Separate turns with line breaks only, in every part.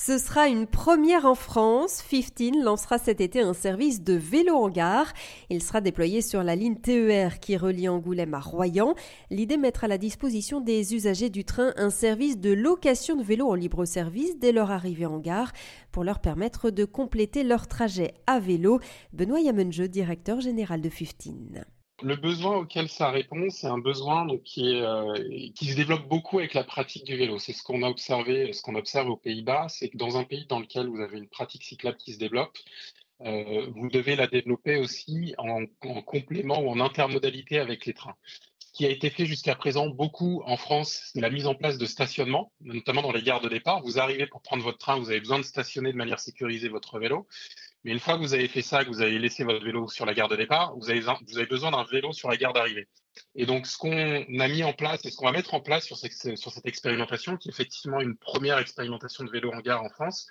Ce sera une première en France. 15 lancera cet été un service de vélo en gare. Il sera déployé sur la ligne TER qui relie Angoulême à Royan. L'idée mettre à la disposition des usagers du train un service de location de vélo en libre service dès leur arrivée en gare pour leur permettre de compléter leur trajet à vélo. Benoît Yamenjeu, directeur général de 15.
Le besoin auquel ça répond, c'est un besoin qui, est, euh, qui se développe beaucoup avec la pratique du vélo. C'est ce qu'on a observé, ce qu'on observe aux Pays-Bas, c'est que dans un pays dans lequel vous avez une pratique cyclable qui se développe, euh, vous devez la développer aussi en, en, complément ou en intermodalité avec les trains. Ce qui a été fait jusqu'à présent beaucoup en France, c'est la mise en place de stationnement, notamment dans les gares de départ. Vous arrivez pour prendre votre train, vous avez besoin de stationner de manière sécurisée votre vélo. Mais une fois que vous avez fait ça, que vous avez laissé votre vélo sur la gare de départ, vous avez, besoin d'un vélo sur la gare d'arrivée. Et donc, ce qu'on a mis en place et ce qu'on va mettre en place sur, cette expérimentation, qui est effectivement une première expérimentation de vélo en gare en France,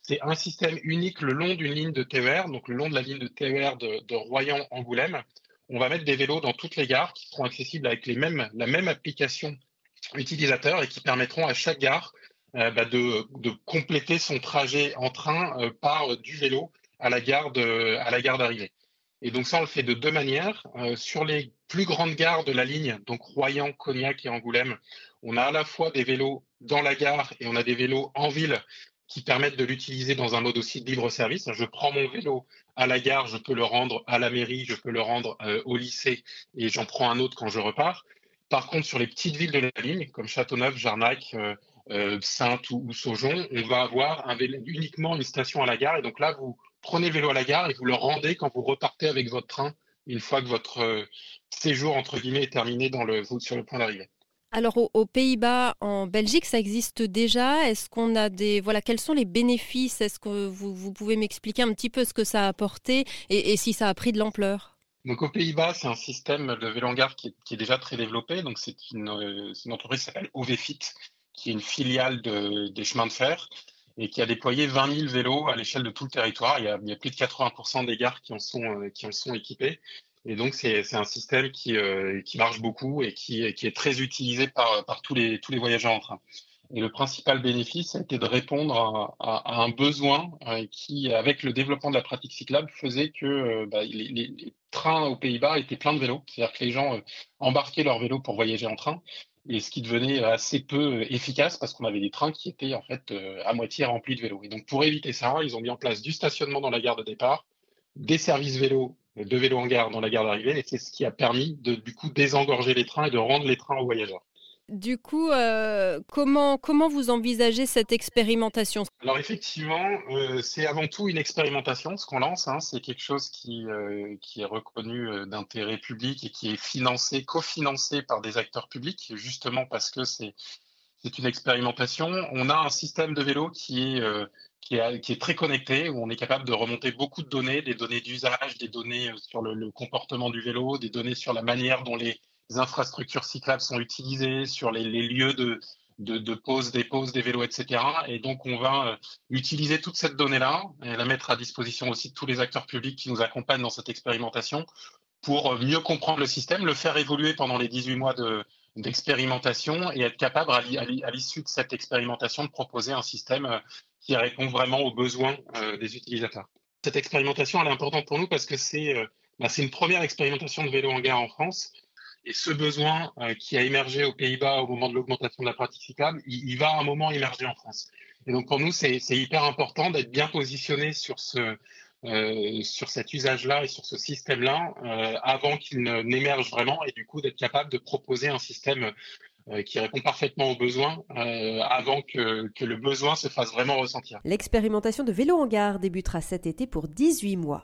c'est un système unique le long d'une ligne de TER, donc le long de la ligne de TER de, Royan-Angoulême. On va mettre des vélos dans toutes les gares qui seront accessibles avec la même application utilisateur et qui permettront à chaque gare euh, bah de, compléter son trajet en train euh, par du vélo à la gare à la gare d'arrivée. Et donc ça, on le fait de deux manières. Euh, sur les plus grandes gares de la ligne, donc Royan, Cognac et Angoulême, on a à la fois des vélos dans la gare et on a des vélos en ville qui permettent de l'utiliser dans un mode aussi de libre service. Je prends mon vélo à la gare, je peux le rendre à la mairie, je peux le rendre euh, au lycée et j'en prends un autre quand je repars. Par contre, sur les petites villes de la ligne, comme Châteauneuf, Jarnac, euh, euh Sainte ou, ou, Saujon, on va avoir un vélo, uniquement une station à la gare. Et donc là, vous prenez le vélo à la gare et vous le rendez quand vous repartez avec votre train une fois que votre euh, séjour entre guillemets est terminé dans le, sur le point d'arrivée.
Alors aux, Pays-Bas, en Belgique, ça existe déjà. Est-ce qu'on a des voilà quels sont les bénéfices? Est-ce que vous, vous pouvez m'expliquer un petit peu ce que ça a apporté et, et si ça a pris de l'ampleur?
Donc aux Pays-Bas, c'est un système de vélo en gare qui est, qui est déjà très développé. Donc c'est une, euh, une, entreprise qui s'appelle OVFIT, qui est une filiale de, des chemins de fer et qui a déployé 20 000 vélos à l'échelle de tout le territoire. Il y a, plus de 80% des gares qui en sont, euh, qui en sont équipées. Et donc, c'est un système qui, euh, qui marche beaucoup et qui, est très utilisé par, tous, les, voyageurs en train. Et le principal bénéfice a été de répondre à, un besoin euh, qui, avec le développement de la pratique cyclable, faisait que bah, les, les, trains aux Pays-Bas étaient pleins de vélos. C'est-à-dire que les gens embarquaient leurs vélos pour voyager en train et ce qui devenait assez peu efficace parce qu'on avait des trains qui étaient en fait euh, à moitié remplis de vélos. Et donc pour éviter ça, ils ont mis en place du stationnement dans la gare de départ, des services vélos, de vélos en gare dans la gare d'arrivée, et c'est ce qui a permis de du coup désengorger les trains et de rendre les trains aux voyageurs.
Du coup, euh, comment, comment vous envisagez cette expérimentation?
Alors effectivement, euh, c'est avant tout une expérimentation, ce qu'on lance. Hein, c'est quelque chose qui, euh, qui est reconnu d'intérêt public et qui est financé, cofinancé par des acteurs publics, justement parce que c'est c'est une expérimentation. On a un système de vélo qui est, qui est, très connecté, où on est capable de remonter beaucoup de données, des données d'usage, des données sur le comportement du vélo, des données sur la manière dont les infrastructures cyclables sont utilisées, sur les, les lieux de, de, pause, des pauses, des vélos, etc. Et donc, on va euh, utiliser toute cette donnée-là et la mettre à disposition aussi de tous les acteurs publics qui nous accompagnent dans cette expérimentation pour euh, mieux comprendre le système, le faire évoluer pendant les 18 mois de, d'expérimentation et être capable, à l'issue de cette expérimentation, de proposer un système euh, qui répond vraiment aux besoins des utilisateurs. Cette expérimentation, elle est importante pour nous parce que c'est bah, une première expérimentation de vélo en gare en France et ce besoin euh, qui a émergé aux Pays-Bas au moment de l'augmentation de la pratique cyclable, il, va à un moment émerger en France. Et donc pour nous, c'est hyper important d'être bien positionné sur ce euh, sur cet usage-là et sur ce système-là euh, avant qu'il n'émerge vraiment et du coup d'être capable de proposer un système qui répond parfaitement aux besoins avant que, que le besoin se fasse vraiment ressentir.
L'expérimentation de vélo en gare débutera cet été pour 18 mois.